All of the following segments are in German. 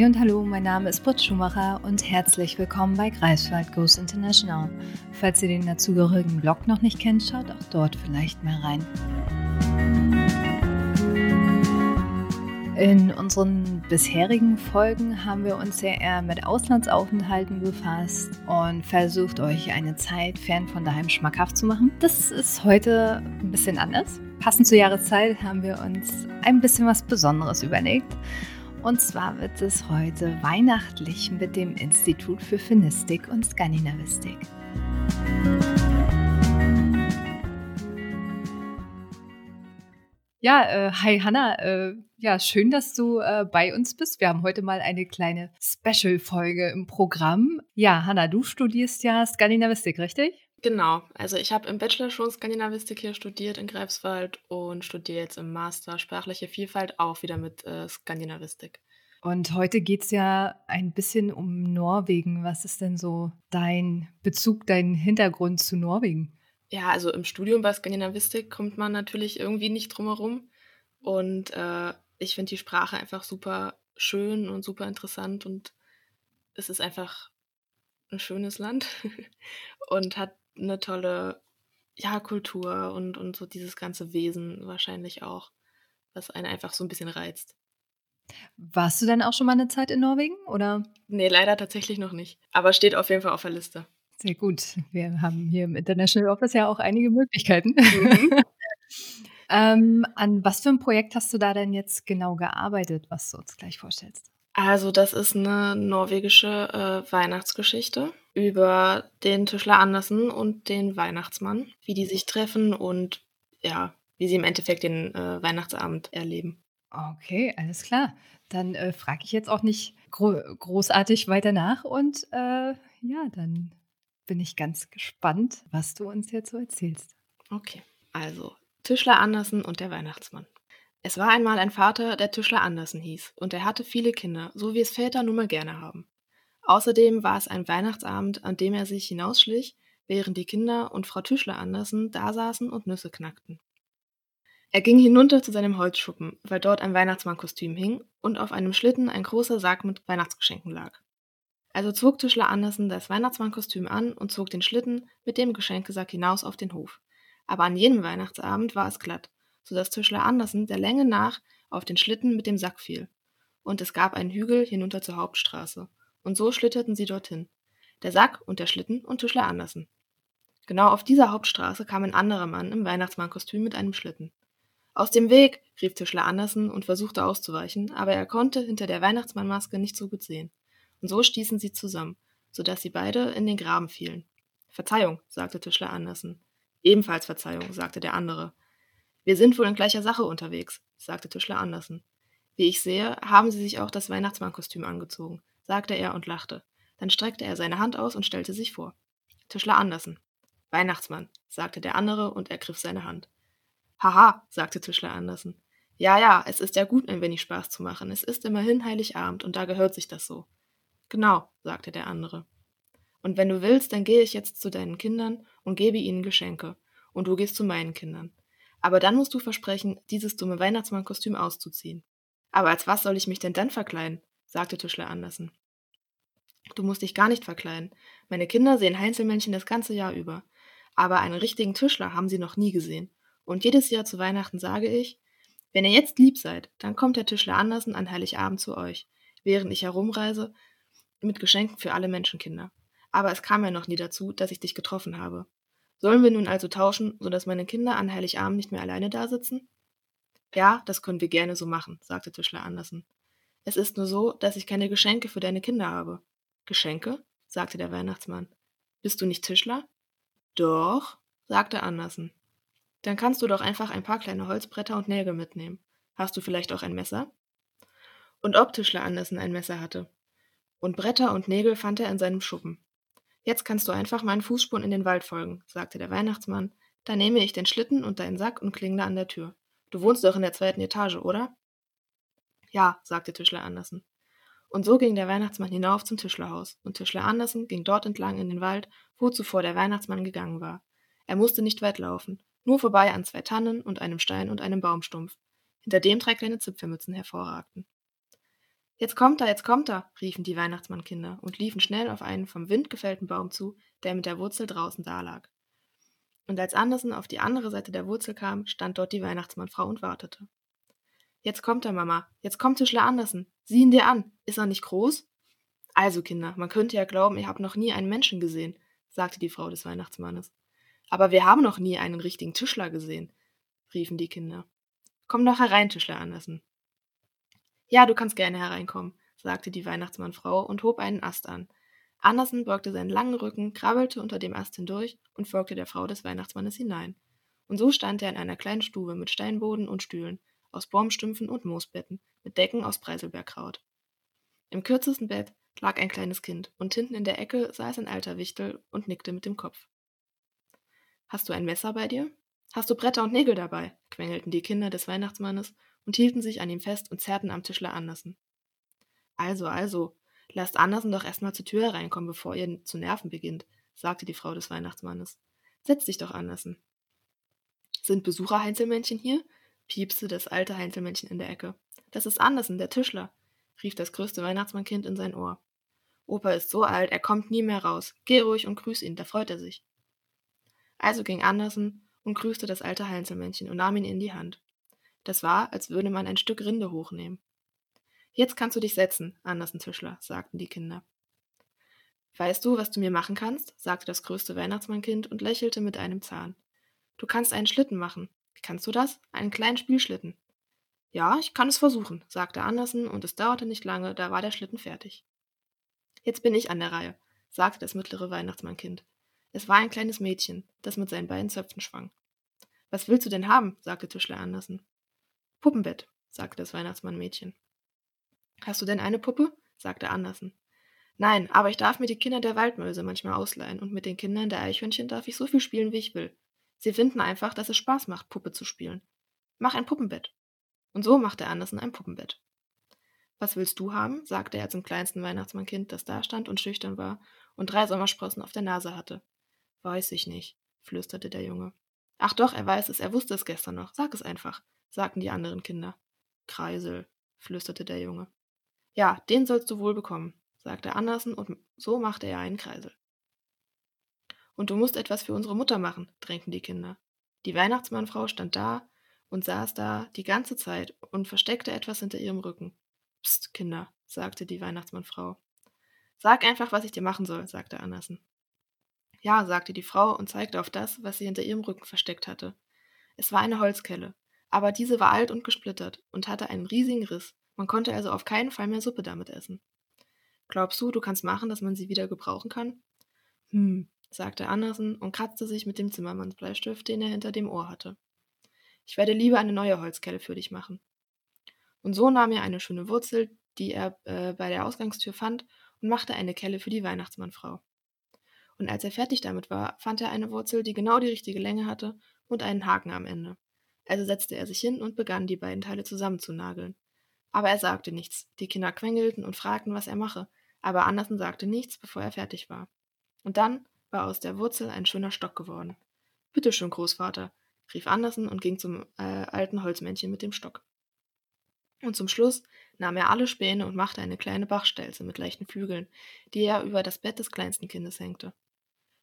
Hey und hallo, mein Name ist Britt Schumacher und herzlich willkommen bei Greifswald Goes International. Falls ihr den dazugehörigen Blog noch nicht kennt, schaut auch dort vielleicht mal rein. In unseren bisherigen Folgen haben wir uns ja eher mit Auslandsaufenthalten befasst und versucht, euch eine Zeit fern von daheim schmackhaft zu machen. Das ist heute ein bisschen anders. Passend zur Jahreszeit haben wir uns ein bisschen was Besonderes überlegt. Und zwar wird es heute weihnachtlich mit dem Institut für Finistik und Skandinavistik. Ja, äh, hi Hanna. Äh, ja, schön, dass du äh, bei uns bist. Wir haben heute mal eine kleine Special-Folge im Programm. Ja, Hanna, du studierst ja Skandinavistik, richtig? Genau, also ich habe im Bachelor schon Skandinavistik hier studiert in Greifswald und studiere jetzt im Master Sprachliche Vielfalt auch wieder mit äh, Skandinavistik. Und heute geht es ja ein bisschen um Norwegen. Was ist denn so dein Bezug, dein Hintergrund zu Norwegen? Ja, also im Studium bei Skandinavistik kommt man natürlich irgendwie nicht drum herum. Und äh, ich finde die Sprache einfach super schön und super interessant und es ist einfach ein schönes Land und hat eine tolle ja, Kultur und, und so dieses ganze Wesen wahrscheinlich auch, was einen einfach so ein bisschen reizt. Warst du denn auch schon mal eine Zeit in Norwegen, oder? Nee, leider tatsächlich noch nicht. Aber steht auf jeden Fall auf der Liste. Sehr gut. Wir haben hier im International Office ja auch einige Möglichkeiten. Mhm. ähm, an was für ein Projekt hast du da denn jetzt genau gearbeitet, was du uns gleich vorstellst? Also, das ist eine norwegische äh, Weihnachtsgeschichte über den Tischler Andersen und den Weihnachtsmann, wie die sich treffen und ja, wie sie im Endeffekt den äh, Weihnachtsabend erleben. Okay, alles klar. Dann äh, frage ich jetzt auch nicht gro großartig weiter nach und äh, ja, dann bin ich ganz gespannt, was du uns jetzt so erzählst. Okay, also Tischler Andersen und der Weihnachtsmann. Es war einmal ein Vater, der Tischler Andersen hieß, und er hatte viele Kinder, so wie es Väter nun mal gerne haben. Außerdem war es ein Weihnachtsabend, an dem er sich hinausschlich, während die Kinder und Frau Tischler Andersen dasaßen und Nüsse knackten. Er ging hinunter zu seinem Holzschuppen, weil dort ein Weihnachtsmannkostüm hing und auf einem Schlitten ein großer Sack mit Weihnachtsgeschenken lag. Also zog Tischler Andersen das Weihnachtsmannkostüm an und zog den Schlitten mit dem Geschenkesack hinaus auf den Hof. Aber an jenem Weihnachtsabend war es glatt, so dass Tischler Andersen der Länge nach auf den Schlitten mit dem Sack fiel. Und es gab einen Hügel hinunter zur Hauptstraße. Und so schlitterten sie dorthin. Der Sack und der Schlitten und Tischler Andersen. Genau auf dieser Hauptstraße kam ein anderer Mann im Weihnachtsmannkostüm mit einem Schlitten. Aus dem Weg, rief Tischler Andersen und versuchte auszuweichen, aber er konnte hinter der Weihnachtsmannmaske nicht so gut sehen. Und so stießen sie zusammen, so dass sie beide in den Graben fielen. Verzeihung, sagte Tischler Andersen. Ebenfalls Verzeihung, sagte der andere. Wir sind wohl in gleicher Sache unterwegs, sagte Tischler Andersen. Wie ich sehe, haben Sie sich auch das Weihnachtsmannkostüm angezogen, sagte er und lachte. Dann streckte er seine Hand aus und stellte sich vor. Tischler Andersen. Weihnachtsmann, sagte der andere und ergriff seine Hand. Haha, sagte Tischler Andersen. Ja, ja, es ist ja gut, ein wenig Spaß zu machen. Es ist immerhin Heiligabend und da gehört sich das so. Genau, sagte der andere. Und wenn du willst, dann gehe ich jetzt zu deinen Kindern und gebe ihnen Geschenke. Und du gehst zu meinen Kindern. Aber dann musst du versprechen, dieses dumme Weihnachtsmannkostüm auszuziehen. Aber als was soll ich mich denn dann verkleiden? sagte Tischler Andersen. Du musst dich gar nicht verkleiden. Meine Kinder sehen Heinzelmännchen das ganze Jahr über. Aber einen richtigen Tischler haben sie noch nie gesehen. Und jedes Jahr zu Weihnachten sage ich, wenn ihr jetzt lieb seid, dann kommt der Tischler Andersen an Heiligabend zu euch, während ich herumreise mit Geschenken für alle Menschenkinder. Aber es kam ja noch nie dazu, dass ich dich getroffen habe. Sollen wir nun also tauschen, sodass meine Kinder an Heiligabend nicht mehr alleine da sitzen? Ja, das können wir gerne so machen, sagte Tischler Andersen. Es ist nur so, dass ich keine Geschenke für deine Kinder habe. Geschenke? sagte der Weihnachtsmann. Bist du nicht Tischler? Doch, sagte Andersen. Dann kannst du doch einfach ein paar kleine Holzbretter und Nägel mitnehmen. Hast du vielleicht auch ein Messer? Und ob Tischler Andersen ein Messer hatte. Und Bretter und Nägel fand er in seinem Schuppen. Jetzt kannst du einfach meinen Fußspuren in den Wald folgen, sagte der Weihnachtsmann. Dann nehme ich den Schlitten und deinen Sack und klingle an der Tür. Du wohnst doch in der zweiten Etage, oder? Ja, sagte Tischler Andersen. Und so ging der Weihnachtsmann hinauf zum Tischlerhaus, und Tischler Andersen ging dort entlang in den Wald, wo zuvor der Weihnachtsmann gegangen war. Er musste nicht weit laufen, nur vorbei an zwei Tannen und einem Stein und einem Baumstumpf, hinter dem drei kleine Zipfelmützen hervorragten. Jetzt kommt er, jetzt kommt er, riefen die Weihnachtsmannkinder und liefen schnell auf einen vom Wind gefällten Baum zu, der mit der Wurzel draußen dalag. Und als Andersen auf die andere Seite der Wurzel kam, stand dort die Weihnachtsmannfrau und wartete. Jetzt kommt er, Mama. Jetzt kommt Tischler Andersen. Sieh ihn dir an. Ist er nicht groß? Also, Kinder, man könnte ja glauben, ihr habt noch nie einen Menschen gesehen, sagte die Frau des Weihnachtsmannes. Aber wir haben noch nie einen richtigen Tischler gesehen, riefen die Kinder. Komm doch herein, Tischler Andersen. Ja, du kannst gerne hereinkommen, sagte die Weihnachtsmannfrau und hob einen Ast an. Andersen beugte seinen langen Rücken, krabbelte unter dem Ast hindurch und folgte der Frau des Weihnachtsmannes hinein. Und so stand er in einer kleinen Stube mit Steinboden und Stühlen, aus Baumstümpfen und Moosbetten, mit Decken aus Preiselbeerkraut. Im kürzesten Bett lag ein kleines Kind, und hinten in der Ecke saß ein alter Wichtel und nickte mit dem Kopf. Hast du ein Messer bei dir? Hast du Bretter und Nägel dabei? quengelten die Kinder des Weihnachtsmannes und hielten sich an ihm fest und zerrten am Tischler Andersen. Also, also, lasst Andersen doch erstmal zur Tür hereinkommen, bevor ihr zu nerven beginnt, sagte die Frau des Weihnachtsmannes. Setz dich doch, Andersen. Sind Besucher-Heinzelmännchen hier? Piepste das alte Heinzelmännchen in der Ecke. Das ist Andersen, der Tischler, rief das größte Weihnachtsmannkind in sein Ohr. Opa ist so alt, er kommt nie mehr raus. Geh ruhig und grüß ihn, da freut er sich. Also ging Andersen und grüßte das alte Heinzelmännchen und nahm ihn in die Hand. Das war, als würde man ein Stück Rinde hochnehmen. Jetzt kannst du dich setzen, Andersen Tischler, sagten die Kinder. Weißt du, was du mir machen kannst? sagte das größte Weihnachtsmannkind und lächelte mit einem Zahn. Du kannst einen Schlitten machen. Kannst du das? Einen kleinen Spielschlitten. Ja, ich kann es versuchen, sagte Andersen, und es dauerte nicht lange, da war der Schlitten fertig. Jetzt bin ich an der Reihe, sagte das mittlere Weihnachtsmannkind. Es war ein kleines Mädchen, das mit seinen beiden Zöpfen schwang. Was willst du denn haben? sagte Tischler Andersen. Puppenbett, sagte das Weihnachtsmannmädchen. Hast du denn eine Puppe? sagte Andersen. Nein, aber ich darf mir die Kinder der Waldmäuse manchmal ausleihen, und mit den Kindern der Eichhörnchen darf ich so viel spielen, wie ich will. Sie finden einfach, dass es Spaß macht, Puppe zu spielen. Mach ein Puppenbett. Und so machte Andersen ein Puppenbett. Was willst du haben? sagte er zum kleinsten Weihnachtsmannkind, das da stand und schüchtern war und drei Sommersprossen auf der Nase hatte. Weiß ich nicht, flüsterte der Junge. Ach doch, er weiß es, er wusste es gestern noch. Sag es einfach, sagten die anderen Kinder. Kreisel, flüsterte der Junge. Ja, den sollst du wohl bekommen, sagte Andersen, und so machte er einen Kreisel. Und du musst etwas für unsere Mutter machen, drängten die Kinder. Die Weihnachtsmannfrau stand da und saß da die ganze Zeit und versteckte etwas hinter ihrem Rücken. Psst, Kinder, sagte die Weihnachtsmannfrau. Sag einfach, was ich dir machen soll, sagte Andersen. Ja, sagte die Frau und zeigte auf das, was sie hinter ihrem Rücken versteckt hatte. Es war eine Holzkelle, aber diese war alt und gesplittert und hatte einen riesigen Riss. Man konnte also auf keinen Fall mehr Suppe damit essen. Glaubst du, du kannst machen, dass man sie wieder gebrauchen kann? Hm, sagte Andersen und kratzte sich mit dem Zimmermannsbleistift, den er hinter dem Ohr hatte. Ich werde lieber eine neue Holzkelle für dich machen. Und so nahm er eine schöne Wurzel, die er äh, bei der Ausgangstür fand, und machte eine Kelle für die Weihnachtsmannfrau. Und als er fertig damit war, fand er eine Wurzel, die genau die richtige Länge hatte und einen Haken am Ende. Also setzte er sich hin und begann, die beiden Teile zusammenzunageln. Aber er sagte nichts. Die Kinder quengelten und fragten, was er mache, aber Andersen sagte nichts, bevor er fertig war. Und dann war aus der Wurzel ein schöner Stock geworden. Bitte schön, Großvater, rief Andersen und ging zum äh, alten Holzmännchen mit dem Stock. Und zum Schluss nahm er alle Späne und machte eine kleine Bachstelze mit leichten Flügeln, die er über das Bett des kleinsten Kindes hängte.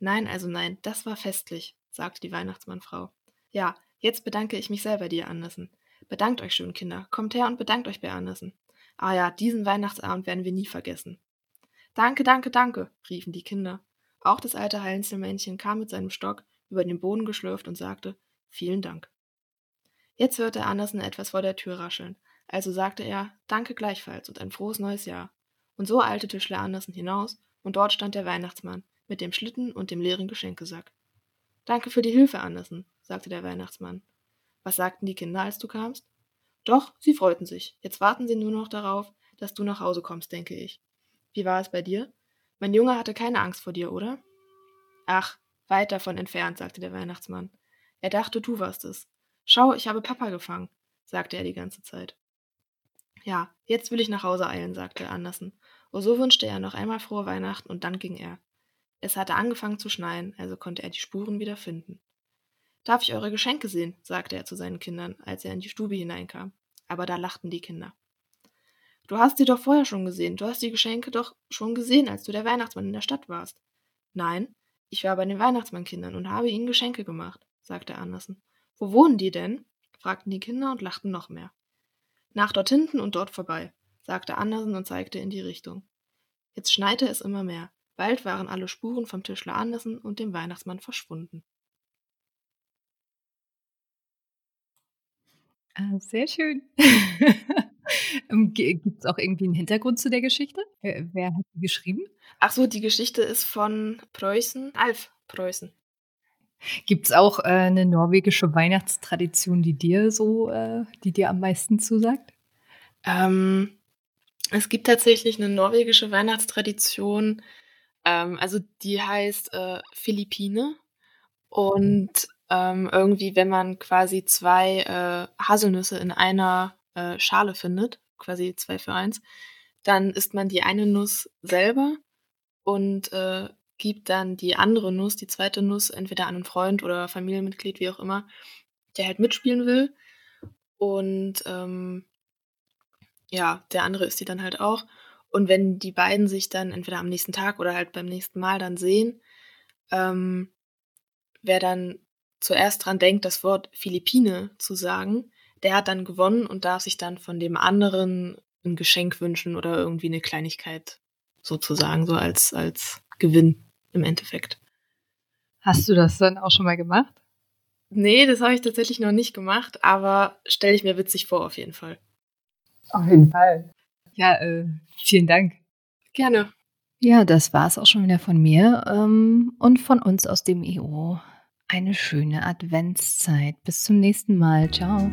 Nein, also nein, das war festlich, sagte die Weihnachtsmannfrau. Ja, jetzt bedanke ich mich sehr bei dir, Andersen. Bedankt euch schön, Kinder. Kommt her und bedankt euch bei Andersen. Ah ja, diesen Weihnachtsabend werden wir nie vergessen. Danke, danke, danke, riefen die Kinder. Auch das alte Heinzelmännchen kam mit seinem Stock über den Boden geschlürft und sagte Vielen Dank. Jetzt hörte Andersen etwas vor der Tür rascheln, also sagte er Danke gleichfalls und ein frohes neues Jahr. Und so eilte Tischler Andersen hinaus, und dort stand der Weihnachtsmann, mit dem Schlitten und dem leeren Geschenkesack. Danke für die Hilfe, Andersen, sagte der Weihnachtsmann. Was sagten die Kinder, als du kamst? Doch, sie freuten sich. Jetzt warten sie nur noch darauf, dass du nach Hause kommst, denke ich. Wie war es bei dir? Mein Junge hatte keine Angst vor dir, oder? Ach, weit davon entfernt, sagte der Weihnachtsmann. Er dachte, du warst es. Schau, ich habe Papa gefangen, sagte er die ganze Zeit. Ja, jetzt will ich nach Hause eilen, sagte Andersen. Und so wünschte er noch einmal frohe Weihnachten und dann ging er. Es hatte angefangen zu schneien, also konnte er die Spuren wieder finden. Darf ich eure Geschenke sehen? sagte er zu seinen Kindern, als er in die Stube hineinkam. Aber da lachten die Kinder. Du hast sie doch vorher schon gesehen. Du hast die Geschenke doch schon gesehen, als du der Weihnachtsmann in der Stadt warst. Nein, ich war bei den Weihnachtsmannkindern und habe ihnen Geschenke gemacht, sagte Andersen. Wo wohnen die denn? fragten die Kinder und lachten noch mehr. Nach dort hinten und dort vorbei, sagte Andersen und zeigte in die Richtung. Jetzt schneite es immer mehr. Bald waren alle Spuren vom Tischler Andersen und dem Weihnachtsmann verschwunden. Ah, sehr schön. Ähm, Gibt es auch irgendwie einen Hintergrund zu der Geschichte? Wer, hat die geschrieben? Ach so, die Geschichte ist von Preußen, Alf Preußen. Gibt es auch äh, eine norwegische Weihnachtstradition, die dir so, äh, die dir am meisten zusagt? Ähm, es gibt tatsächlich eine norwegische Weihnachtstradition, ähm, also die heißt äh, Philippine. Und ähm, irgendwie, wenn man quasi zwei äh, Haselnüsse in einer äh, Schale findet, quasi zwei für eins, dann isst man die eine Nuss selber und äh, gibt dann die andere Nuss, die zweite Nuss, entweder an einen Freund oder Familienmitglied, wie auch immer, der halt mitspielen will. Und ähm, ja, der andere isst die dann halt auch. Und wenn die beiden sich dann entweder am nächsten Tag oder halt beim nächsten Mal dann sehen, ähm, wer dann zuerst dran denkt, das Wort Philippine zu sagen, der hat dann gewonnen und darf sich dann von dem anderen ein Geschenk wünschen oder irgendwie eine Kleinigkeit sozusagen, so als, als Gewinn im Endeffekt. Hast du das dann auch schon mal gemacht? Nee, das habe ich tatsächlich noch nicht gemacht, aber stelle ich mir witzig vor, auf jeden Fall. Auf jeden Fall. Ja, äh, vielen Dank. Gerne. Ja, das war es auch schon wieder von mir ähm, und von uns aus dem EU. Eine schöne Adventszeit. Bis zum nächsten Mal. Ciao.